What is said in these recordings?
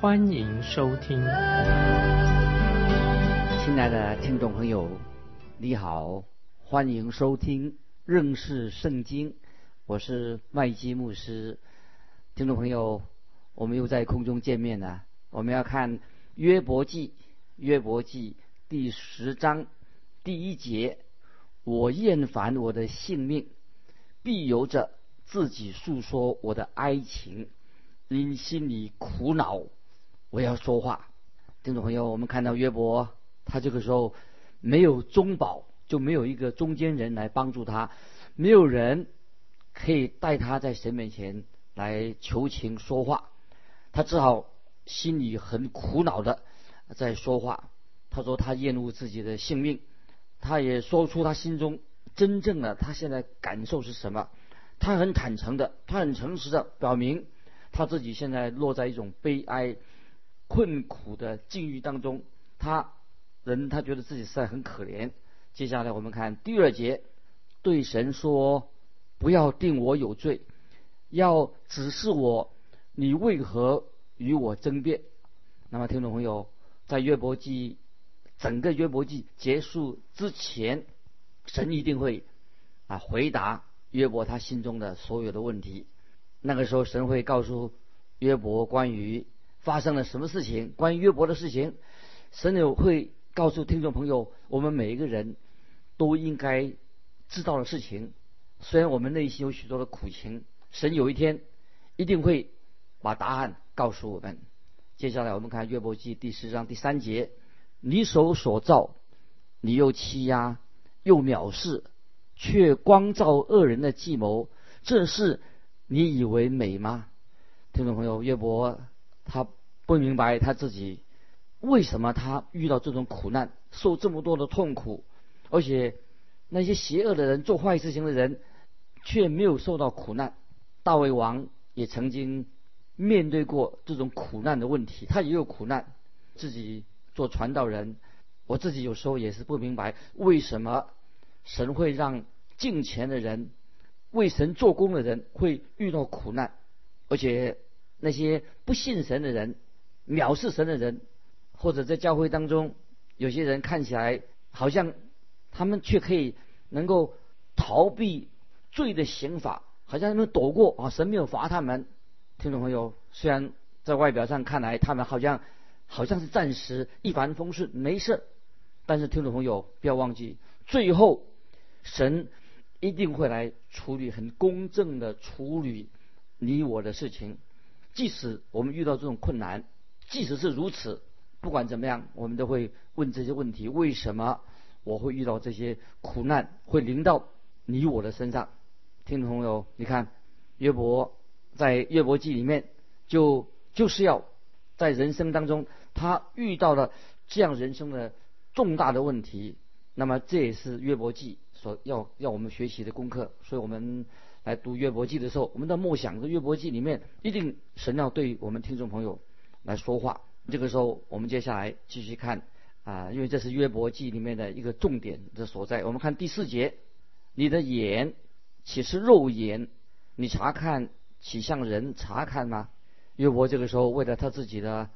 欢迎收听。亲爱的听众朋友，你好，欢迎收听认识圣经，我是麦基牧师。听众朋友，我们又在空中见面了。我们要看约伯记，约伯记第十章第一节：我厌烦我的性命，必由着自己诉说我的哀情，因心里苦恼，我要说话。听众朋友，我们看到约伯，他这个时候没有中保，就没有一个中间人来帮助他，没有人可以带他在神面前。来求情说话，他只好心里很苦恼的在说话。他说他厌恶自己的性命，他也说出他心中真正的他现在感受是什么。他很坦诚的，他很诚实的表明他自己现在落在一种悲哀、困苦的境遇当中。他人他觉得自己实在很可怜。接下来我们看第二节，对神说：“不要定我有罪。”要指示我，你为何与我争辩？那么，听众朋友，在约伯记整个约伯记结束之前，神一定会啊回答约伯他心中的所有的问题。那个时候，神会告诉约伯关于发生了什么事情，关于约伯的事情，神也会告诉听众朋友，我们每一个人都应该知道的事情。虽然我们内心有许多的苦情。神有一天一定会把答案告诉我们。接下来我们看约伯记第十章第三节：你手所造，你又欺压又藐视，却光照恶人的计谋，这是你以为美吗？听众朋友，约伯他不明白他自己为什么他遇到这种苦难，受这么多的痛苦，而且那些邪恶的人做坏事情的人却没有受到苦难。大卫王也曾经面对过这种苦难的问题，他也有苦难。自己做传道人，我自己有时候也是不明白，为什么神会让敬虔的人、为神做工的人会遇到苦难，而且那些不信神的人、藐视神的人，或者在教会当中，有些人看起来好像他们却可以能够逃避罪的刑罚。好像他们躲过啊，神没有罚他们。听众朋友，虽然在外表上看来他们好像好像是暂时一帆风顺没事，但是听众朋友不要忘记，最后神一定会来处理很公正的处理你我的事情。即使我们遇到这种困难，即使是如此，不管怎么样，我们都会问这些问题：为什么我会遇到这些苦难，会临到你我的身上？听众朋友，你看，约伯在约伯记里面，就就是要在人生当中，他遇到了这样人生的重大的问题。那么这也是约伯记所要要我们学习的功课。所以我们来读约伯记的时候，我们的梦想，是约伯记里面一定神要对我们听众朋友来说话。这个时候，我们接下来继续看啊，因为这是约伯记里面的一个重点的所在。我们看第四节，你的眼。岂是肉眼？你查看岂像人查看吗？约伯这个时候为了他自己的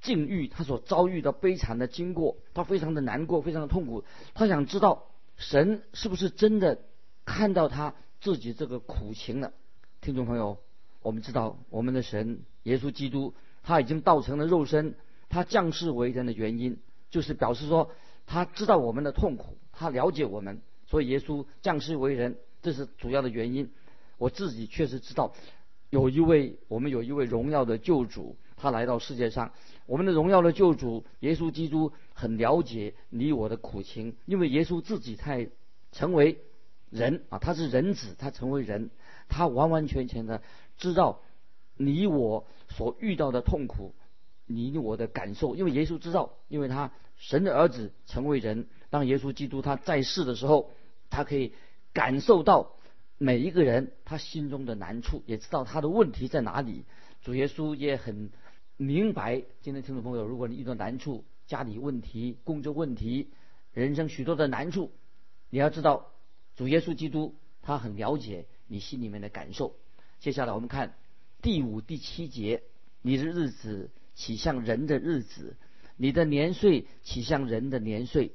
境遇，他所遭遇的悲惨的经过，他非常的难过，非常的痛苦。他想知道神是不是真的看到他自己这个苦情了？听众朋友，我们知道我们的神耶稣基督他已经道成了肉身，他降世为人的原因，就是表示说他知道我们的痛苦，他了解我们，所以耶稣降世为人。这是主要的原因。我自己确实知道，有一位我们有一位荣耀的救主，他来到世界上。我们的荣耀的救主耶稣基督很了解你我的苦情，因为耶稣自己太成为人啊，他是人子，他成为人，他完完全全的知道你我所遇到的痛苦。你我的感受，因为耶稣知道，因为他神的儿子成为人，当耶稣基督他在世的时候，他可以感受到每一个人他心中的难处，也知道他的问题在哪里。主耶稣也很明白，今天听众朋友，如果你遇到难处，家里问题、工作问题、人生许多的难处，你要知道，主耶稣基督他很了解你心里面的感受。接下来我们看第五、第七节，你的日子。起像人的日子，你的年岁起像人的年岁，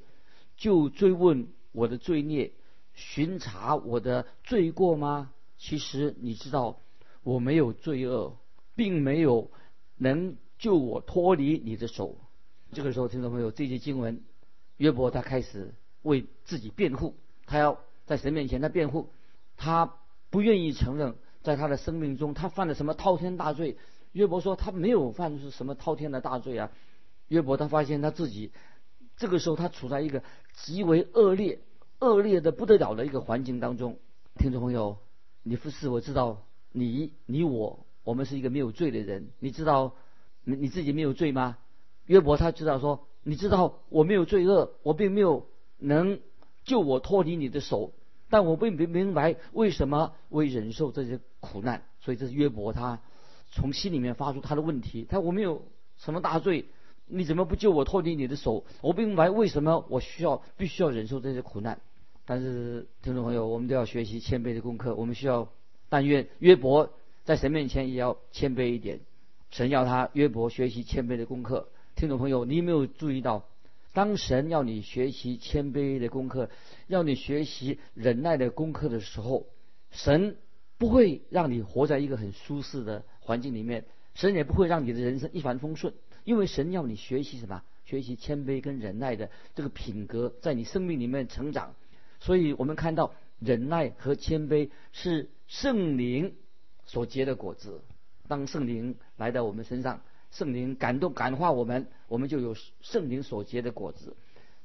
就追问我的罪孽，巡查我的罪过吗？其实你知道我没有罪恶，并没有能救我脱离你的手。这个时候，听众朋友，这些经文，约伯他开始为自己辩护，他要在神面前他辩护，他不愿意承认在他的生命中他犯了什么滔天大罪。约伯说他没有犯是什么滔天的大罪啊！约伯他发现他自己这个时候他处在一个极为恶劣、恶劣的不得了的一个环境当中。听众朋友，你不是我知道你你我我们是一个没有罪的人，你知道你你自己没有罪吗？约伯他知道说，你知道我没有罪恶，我并没有能救我脱离你的手，但我并不明白为什么会忍受这些苦难。所以这是约伯他。从心里面发出他的问题，他我没有什么大罪，你怎么不救我脱离你的手？我不明白为什么我需要必须要忍受这些苦难。但是听众朋友，我们都要学习谦卑的功课。我们需要，但愿约伯在神面前也要谦卑一点。神要他约伯学习谦卑的功课。听众朋友，你有没有注意到，当神要你学习谦卑的功课，要你学习忍耐的功课的时候，神不会让你活在一个很舒适的。环境里面，神也不会让你的人生一帆风顺，因为神要你学习什么？学习谦卑跟忍耐的这个品格，在你生命里面成长。所以我们看到忍耐和谦卑是圣灵所结的果子。当圣灵来到我们身上，圣灵感动感化我们，我们就有圣灵所结的果子。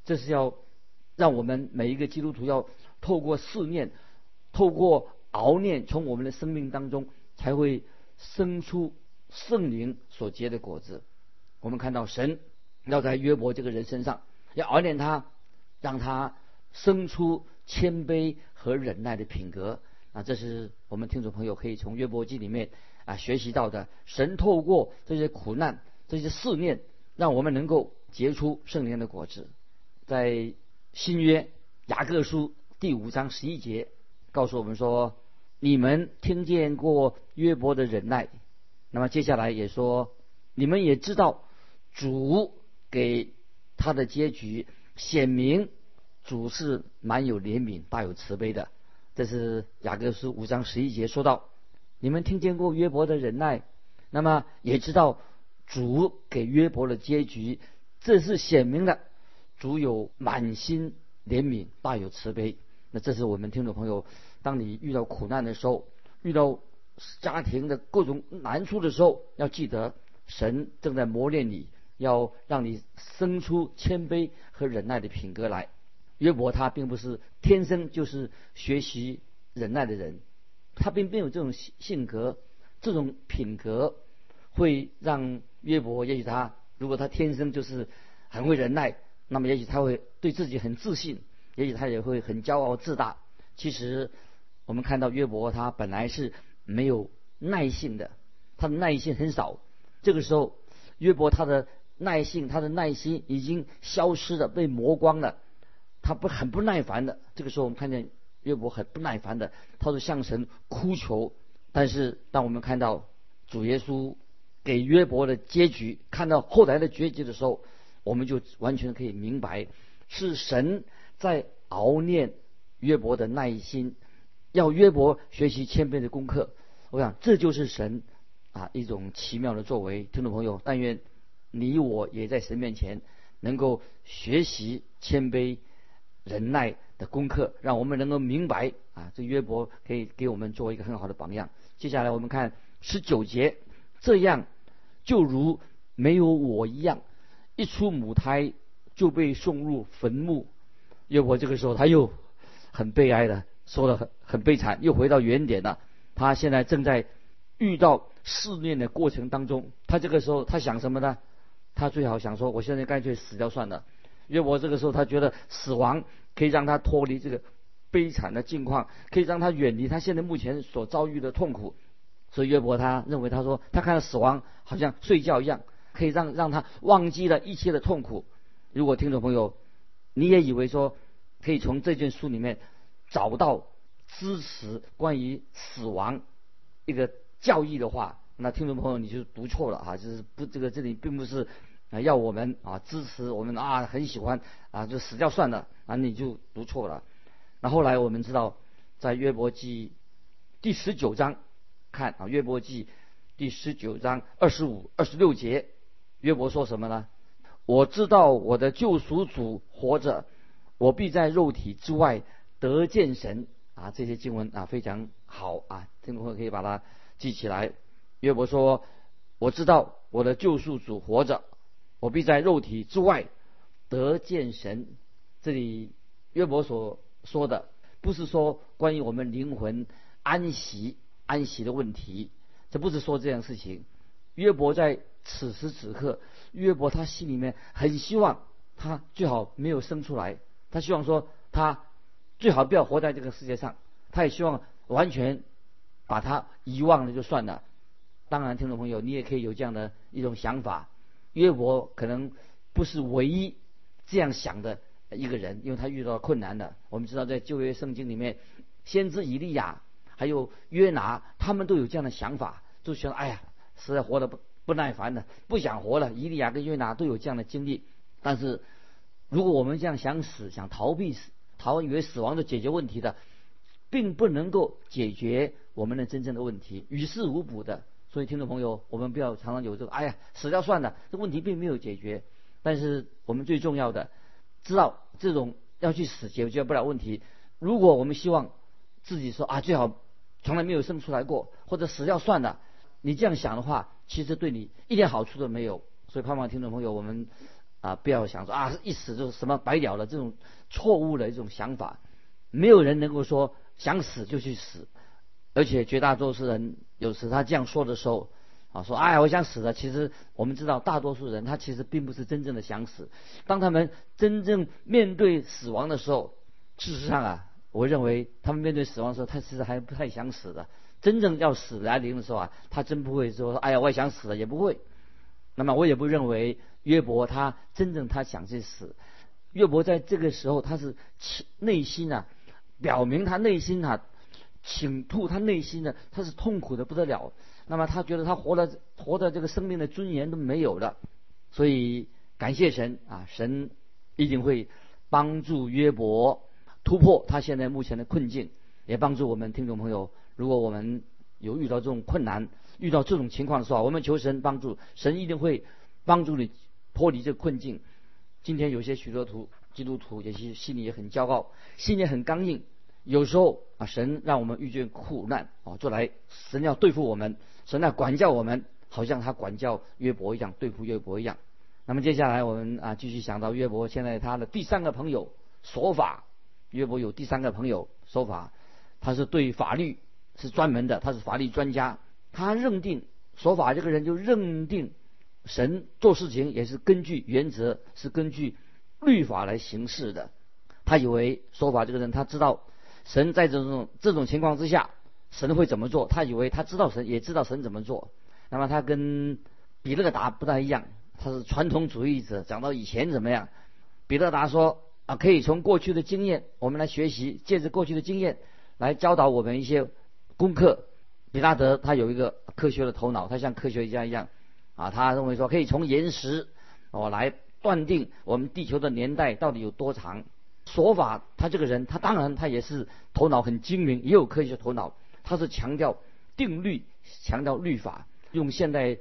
这是要让我们每一个基督徒要透过试炼，透过熬炼，从我们的生命当中才会。生出圣灵所结的果子，我们看到神要在约伯这个人身上要熬炼他，让他生出谦卑和忍耐的品格啊！这是我们听众朋友可以从约伯记里面啊学习到的。神透过这些苦难、这些试炼，让我们能够结出圣灵的果子。在新约雅各书第五章十一节告诉我们说。你们听见过约伯的忍耐，那么接下来也说，你们也知道主给他的结局显明，主是蛮有怜悯、大有慈悲的。这是雅各书五章十一节说到，你们听见过约伯的忍耐，那么也知道主给约伯的结局，这是显明的，主有满心怜悯、大有慈悲。那这是我们听众朋友。当你遇到苦难的时候，遇到家庭的各种难处的时候，要记得神正在磨练你，要让你生出谦卑和忍耐的品格来。约伯他并不是天生就是学习忍耐的人，他并没有这种性性格，这种品格会让约伯，也许他如果他天生就是很会忍耐，那么也许他会对自己很自信，也许他也会很骄傲自大。其实。我们看到约伯，他本来是没有耐性的，他的耐性很少。这个时候，约伯他的耐性、他的耐心已经消失了，被磨光了。他不很不耐烦的。这个时候，我们看见约伯很不耐烦的，他是向神哭求。但是，当我们看到主耶稣给约伯的结局，看到后来的结局的时候，我们就完全可以明白，是神在熬念约伯的耐心。要约伯学习谦卑的功课，我想这就是神啊一种奇妙的作为。听众朋友，但愿你我也在神面前能够学习谦卑、忍耐的功课，让我们能够明白啊，这约伯可以给我们做一个很好的榜样。接下来我们看十九节，这样就如没有我一样，一出母胎就被送入坟墓。约伯这个时候他又很悲哀的。说的很很悲惨，又回到原点了。他现在正在遇到试炼的过程当中。他这个时候他想什么呢？他最好想说，我现在干脆死掉算了。约伯这个时候他觉得死亡可以让他脱离这个悲惨的境况，可以让他远离他现在目前所遭遇的痛苦。所以约伯他认为，他说他看到死亡好像睡觉一样，可以让让他忘记了一切的痛苦。如果听众朋友你也以为说可以从这卷书里面找到支持关于死亡一个教义的话，那听众朋友你就读错了啊！就是不这个这里并不是要我们啊支持我们啊很喜欢啊就死掉算了啊你就读错了。那后来我们知道在约伯记第十九章。看啊，《约伯记》第十九章二十五、二十六节，约伯说什么呢？我知道我的救赎主活着，我必在肉体之外得见神。啊，这些经文啊非常好啊，听众朋友可以把它记起来。约伯说：“我知道我的救赎主活着，我必在肉体之外得见神。”这里约伯所说的，不是说关于我们灵魂安息。安息的问题，这不是说这样事情。约伯在此时此刻，约伯他心里面很希望他最好没有生出来，他希望说他最好不要活在这个世界上，他也希望完全把他遗忘了就算了。当然，听众朋友，你也可以有这样的一种想法。约伯可能不是唯一这样想的一个人，因为他遇到困难的。我们知道，在旧约圣经里面，先知以利亚。还有约拿，他们都有这样的想法，就觉得哎呀，实在活得不不耐烦的，不想活了。伊利亚跟约拿都有这样的经历。但是，如果我们这样想死、想逃避死、逃以为死亡就解决问题的，并不能够解决我们的真正的问题，于事无补的。所以，听众朋友，我们不要常常有这个，哎呀，死掉算了，这问题并没有解决。但是，我们最重要的，知道这种要去死解决不了问题。如果我们希望自己说啊，最好。从来没有生出来过，或者死掉算了。你这样想的话，其实对你一点好处都没有。所以，盼望听众朋友，我们啊不要想说啊一死就是什么白了了这种错误的一种想法。没有人能够说想死就去死，而且绝大多数人有时他这样说的时候啊说哎我想死了，其实我们知道大多数人他其实并不是真正的想死。当他们真正面对死亡的时候，事实上啊。我认为他们面对死亡的时候，他其实还不太想死的。真正要死来临的时候啊，他真不会说：“哎呀，我也想死了。”也不会。那么我也不认为约伯他真正他想去死。约伯在这个时候他是内心啊，表明他内心啊倾吐，他内心的他是痛苦的不得了。那么他觉得他活的活的这个生命的尊严都没有了。所以感谢神啊，神一定会帮助约伯。突破他现在目前的困境，也帮助我们听众朋友。如果我们有遇到这种困难、遇到这种情况的时候，我们求神帮助，神一定会帮助你脱离这个困境。今天有些许多徒基督徒，也是心里也很骄傲，心里很刚硬。有时候啊，神让我们遇见苦难啊，就来神要对付我们，神要管教我们，好像他管教约伯一样，对付约伯一样。那么接下来我们啊，继续想到约伯现在他的第三个朋友说法。约伯有第三个朋友说法，他是对法律是专门的，他是法律专家。他认定说法这个人就认定神做事情也是根据原则，是根据律法来行事的。他以为说法这个人他知道神在这种这种情况之下，神会怎么做。他以为他知道神也知道神怎么做。那么他跟比勒达不太一样，他是传统主义者，讲到以前怎么样。比勒达说。啊，可以从过去的经验，我们来学习，借着过去的经验来教导我们一些功课。比拉德他有一个科学的头脑，他像科学家一样，啊，他认为说可以从岩石哦来断定我们地球的年代到底有多长。说法他这个人，他当然他也是头脑很精明，也有科学头脑，他是强调定律，强调律法。用现代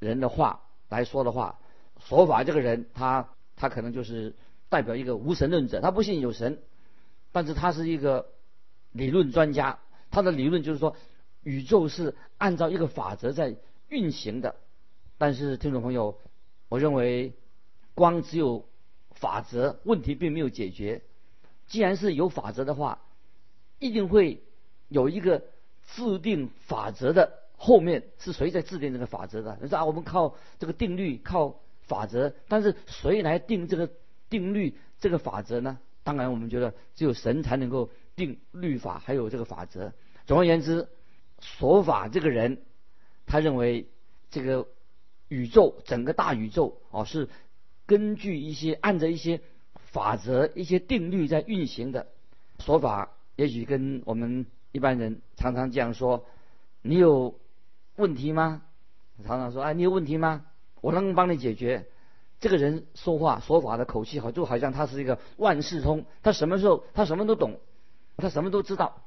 人的话来说的话，说法这个人，他他可能就是。代表一个无神论者，他不信有神，但是他是一个理论专家。他的理论就是说，宇宙是按照一个法则在运行的。但是听众朋友，我认为光只有法则，问题并没有解决。既然是有法则的话，一定会有一个制定法则的后面是谁在制定这个法则的？你说啊，我们靠这个定律，靠法则，但是谁来定这个定律、这个法则呢？当然，我们觉得只有神才能够定律法，还有这个法则。总而言之，说法这个人，他认为这个宇宙整个大宇宙哦是根据一些按着一些法则、一些定律在运行的。说法也许跟我们一般人常常这样说：“你有问题吗？”常常说：“哎，你有问题吗？我能帮你解决。”这个人说话说法的口气好，就好像他是一个万事通，他什么时候他什么都懂，他什么都知道。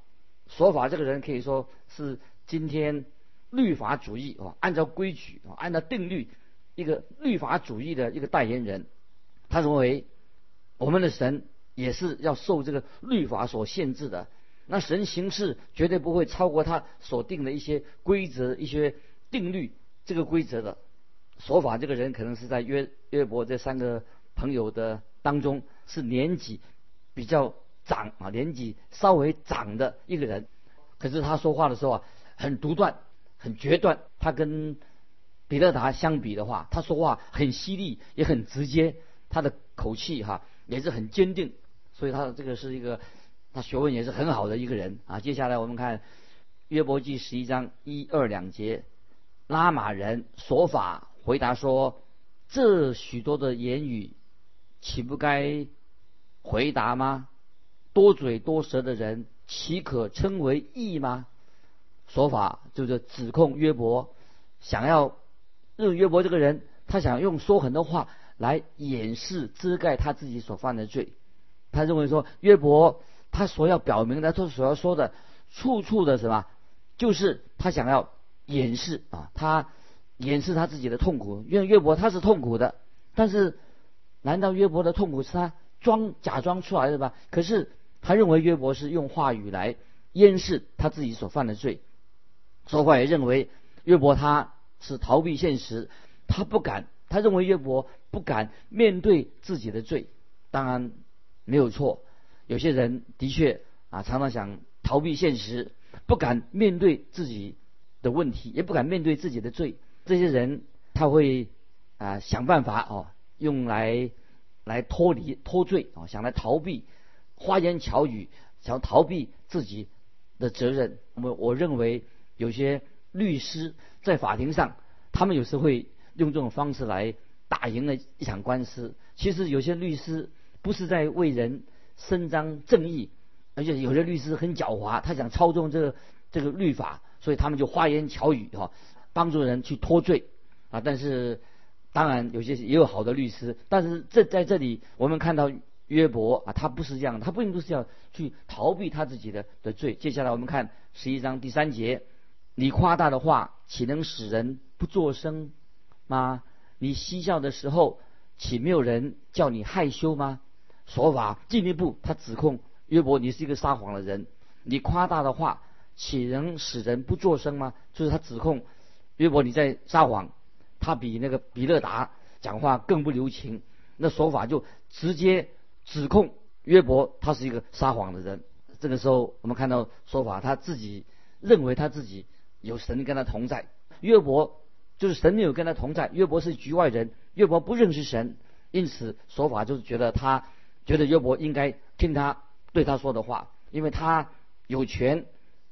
说法这个人可以说是今天律法主义啊，按照规矩啊，按照定律，一个律法主义的一个代言人。他认为我们的神也是要受这个律法所限制的，那神行事绝对不会超过他所定的一些规则、一些定律这个规则的。说法这个人可能是在约约伯这三个朋友的当中是年纪比较长啊，年纪稍微长的一个人。可是他说话的时候啊，很独断，很决断。他跟比勒达相比的话，他说话很犀利，也很直接，他的口气哈也是很坚定。所以他这个是一个他学问也是很好的一个人啊。接下来我们看约伯记十一章一二两节，拉玛人说法。回答说：“这许多的言语，岂不该回答吗？多嘴多舌的人，岂可称为义吗？”说法就是指控约伯，想要认约伯这个人，他想用说很多话来掩饰、遮盖他自己所犯的罪。他认为说约伯他所要表明的，他所要说的，处处的什么，就是他想要掩饰啊，他。掩饰他自己的痛苦，因为约伯他是痛苦的，但是难道约伯的痛苦是他装假装出来的吧？可是他认为约伯是用话语来掩饰他自己所犯的罪。说话也认为约伯他是逃避现实，他不敢，他认为约伯不敢面对自己的罪。当然没有错，有些人的确啊常常想逃避现实，不敢面对自己的问题，也不敢面对自己的罪。这些人他会啊想办法哦，用来来脱离脱罪啊，想来逃避花言巧语，想逃避自己的责任。我我认为有些律师在法庭上，他们有时会用这种方式来打赢了一场官司。其实有些律师不是在为人伸张正义，而且有些律师很狡猾，他想操纵这个这个律法，所以他们就花言巧语哈。帮助人去脱罪啊，但是当然有些也有好的律师，但是这在这里我们看到约伯啊，他不是这样，他并不是要去逃避他自己的的罪。接下来我们看十一章第三节，你夸大的话岂能使人不作声吗？你嬉笑的时候岂没有人叫你害羞吗？说法进一步，他指控约伯你是一个撒谎的人，你夸大的话岂能使人不作声吗？就是他指控。约伯你在撒谎，他比那个比勒达讲话更不留情，那说法就直接指控约伯他是一个撒谎的人。这个时候我们看到说法，他自己认为他自己有神跟他同在，约伯就是神没有跟他同在，约伯是局外人，约伯不认识神，因此说法就是觉得他觉得约伯应该听他对他说的话，因为他有权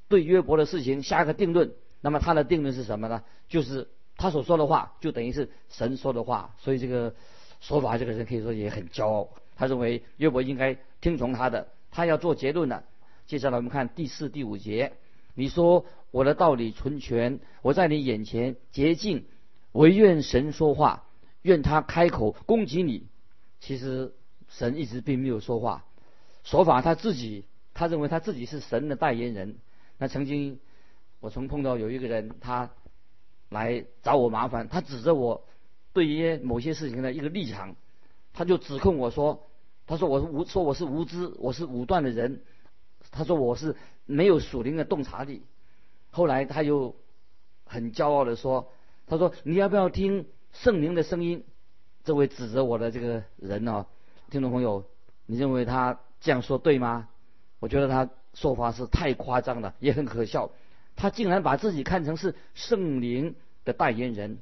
对约伯的事情下个定论。那么他的定论是什么呢？就是他所说的话，就等于是神说的话。所以这个说法，这个人可以说也很骄傲。他认为约伯应该听从他的，他要做结论的。接下来我们看第四、第五节。你说我的道理纯全，我在你眼前洁净，唯愿神说话，愿他开口攻击你。其实神一直并没有说话。说法他自己，他认为他自己是神的代言人。那曾经。我曾碰到有一个人，他来找我麻烦，他指着我对于某些事情的一个立场，他就指控我说，他说我是无说我是无知，我是武断的人，他说我是没有属灵的洞察力。后来他又很骄傲的说，他说你要不要听圣灵的声音？这位指责我的这个人呢，听众朋友，你认为他这样说对吗？我觉得他说法是太夸张了，也很可笑。他竟然把自己看成是圣灵的代言人。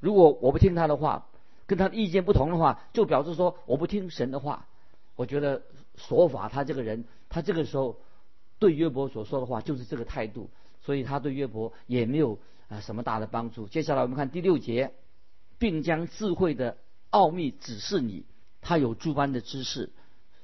如果我不听他的话，跟他的意见不同的话，就表示说我不听神的话。我觉得说法他这个人，他这个时候对约伯所说的话就是这个态度，所以他对约伯也没有啊什么大的帮助。接下来我们看第六节，并将智慧的奥秘指示你，他有诸般的知识，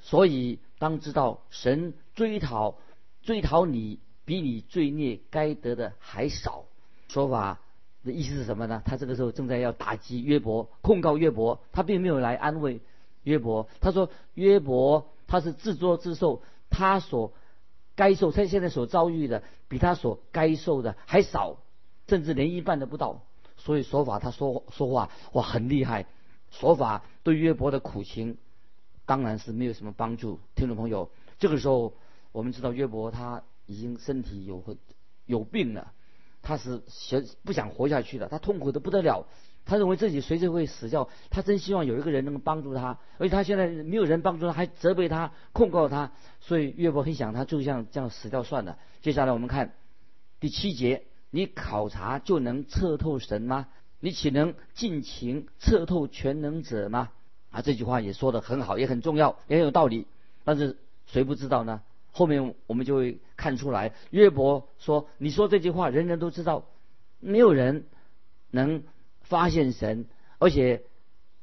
所以当知道神追讨追讨你，比你罪孽该得的还少。说法的意思是什么呢？他这个时候正在要打击约伯，控告约伯，他并没有来安慰。约伯他说：“约伯他是自作自受，他所该受，他现在所遭遇的比他所该受的还少，甚至连一半都不到。所以说法他说说话哇很厉害，说法对约伯的苦情当然是没有什么帮助。听众朋友，这个时候我们知道约伯他已经身体有有病了，他是想不想活下去了，他痛苦的不得了。”他认为自己随时会死掉，他真希望有一个人能够帮助他，而且他现在没有人帮助他，还责备他、控告他，所以约伯很想他就像这样死掉算了。接下来我们看第七节：你考察就能测透神吗？你岂能尽情测透全能者吗？啊，这句话也说的很好，也很重要，也很有道理。但是谁不知道呢？后面我们就会看出来，约伯说：“你说这句话，人人都知道，没有人能。”发现神，而且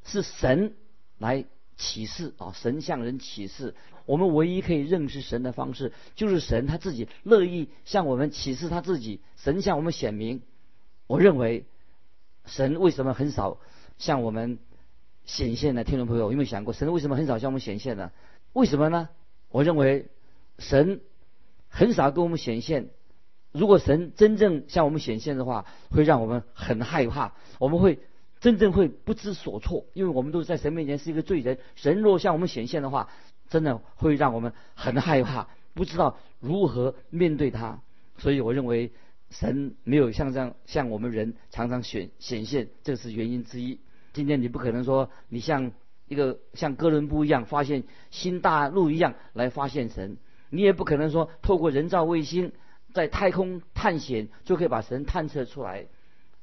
是神来启示啊！神向人启示，我们唯一可以认识神的方式，就是神他自己乐意向我们启示他自己。神向我们显明。我认为，神为什么很少向我们显现呢？听众朋友有没有想过，神为什么很少向我们显现呢？为什么呢？我认为，神很少跟我们显现。如果神真正向我们显现的话，会让我们很害怕，我们会真正会不知所措，因为我们都在神面前是一个罪人。神若向我们显现的话，真的会让我们很害怕，不知道如何面对他。所以我认为神没有像这样向我们人常常显显现，这是原因之一。今天你不可能说你像一个像哥伦布一样发现新大陆一样来发现神，你也不可能说透过人造卫星。在太空探险就可以把神探测出来。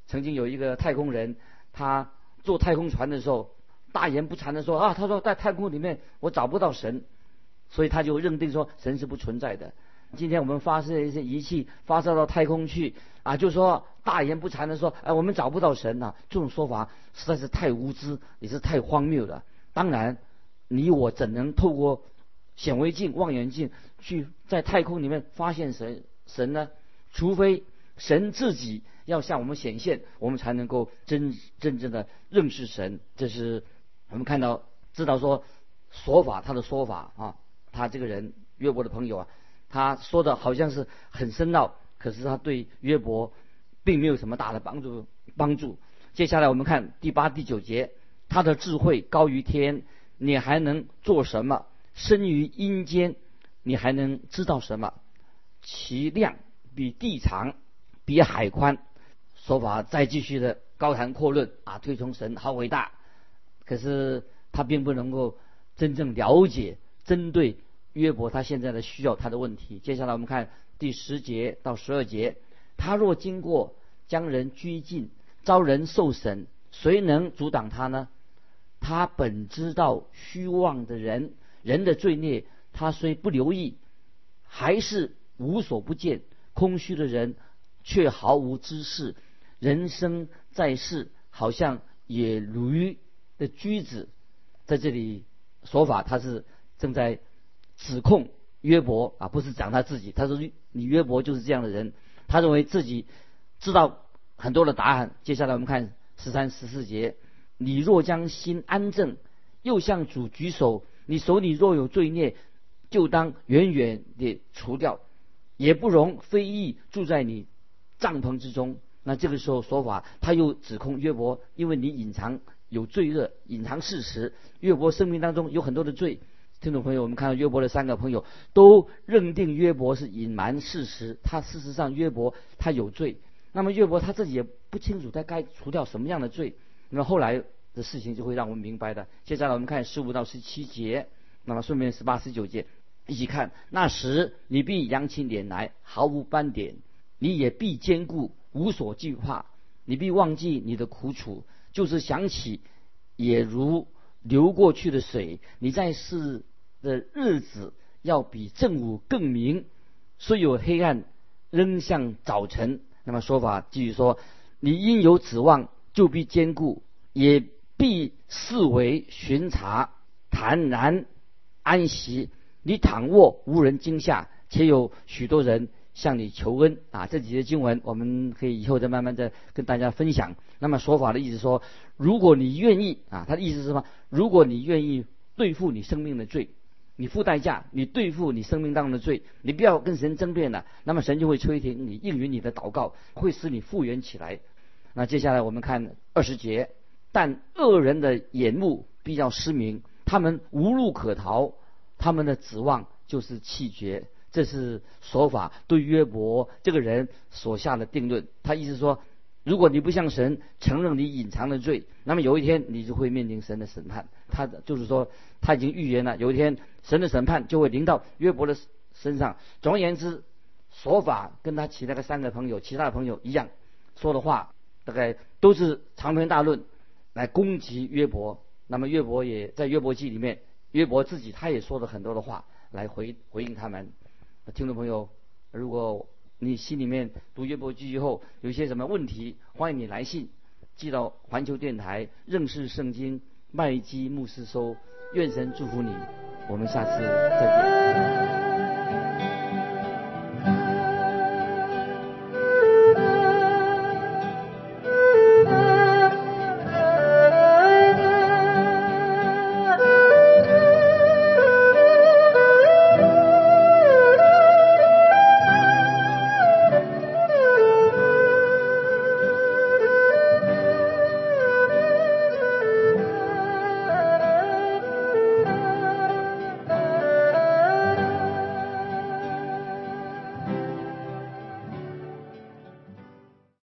曾经有一个太空人，他坐太空船的时候，大言不惭地说啊，他说在太空里面我找不到神，所以他就认定说神是不存在的。今天我们发射一些仪器发射到太空去啊，就说大言不惭地说，哎，我们找不到神呐，这种说法实在是太无知，也是太荒谬了。当然，你我怎能透过显微镜、望远镜去在太空里面发现神？神呢？除非神自己要向我们显现，我们才能够真真正的认识神。这是我们看到知道说说法他的说法啊，他这个人约伯的朋友啊，他说的好像是很深奥，可是他对约伯并没有什么大的帮助。帮助。接下来我们看第八、第九节，他的智慧高于天，你还能做什么？生于阴间，你还能知道什么？其量比地长，比海宽。说法再继续的高谈阔论啊，推崇神好伟大。可是他并不能够真正了解针对约伯他现在的需要他的问题。接下来我们看第十节到十二节，他若经过将人拘禁，遭人受审，谁能阻挡他呢？他本知道虚妄的人人的罪孽，他虽不留意，还是。无所不见，空虚的人却毫无知识。人生在世，好像野驴的驹子。在这里说法，他是正在指控约伯啊，不是讲他自己。他说：“你约伯就是这样的人。”他认为自己知道很多的答案。接下来我们看十三、十四节：“你若将心安正，又向主举手，你手里若有罪孽，就当远远地除掉。”也不容非议住在你帐篷之中。那这个时候说法，他又指控约伯，因为你隐藏有罪恶，隐藏事实。约伯生命当中有很多的罪。听众朋友，我们看到约伯的三个朋友都认定约伯是隐瞒事实，他事实上约伯他有罪。那么约伯他自己也不清楚他该除掉什么样的罪。那么后来的事情就会让我们明白的。接下来我们看十五到十七节，那么顺便十八十九节。一起看，那时你必扬起脸来，毫无斑点；你也必坚固，无所惧怕。你必忘记你的苦楚，就是想起也如流过去的水。你在世的日子要比正午更明，虽有黑暗，仍像早晨。那么说法继续说：你因有指望，就必坚固，也必视为巡查，坦然安息。你躺卧无人惊吓，且有许多人向你求恩啊！这几节经文，我们可以以后再慢慢的跟大家分享。那么说法的意思说，如果你愿意啊，他的意思是什么？如果你愿意对付你生命的罪，你付代价，你对付你生命当中的罪，你不要跟神争辩了，那么神就会垂听你，应允你的祷告，会使你复原起来。那接下来我们看二十节，但恶人的眼目必要失明，他们无路可逃。他们的指望就是气绝，这是说法对约伯这个人所下的定论。他意思说，如果你不向神承认你隐藏的罪，那么有一天你就会面临神的审判。他就是说，他已经预言了，有一天神的审判就会临到约伯的身上。总而言之，说法跟他其他的三个朋友、其他的朋友一样，说的话大概都是长篇大论来攻击约伯。那么约伯也在约伯记里面。约伯自己他也说了很多的话来回回应他们。听众朋友，如果你心里面读约伯记以后有些什么问题，欢迎你来信寄到环球电台认识圣经麦基牧师收。愿神祝福你，我们下次再见。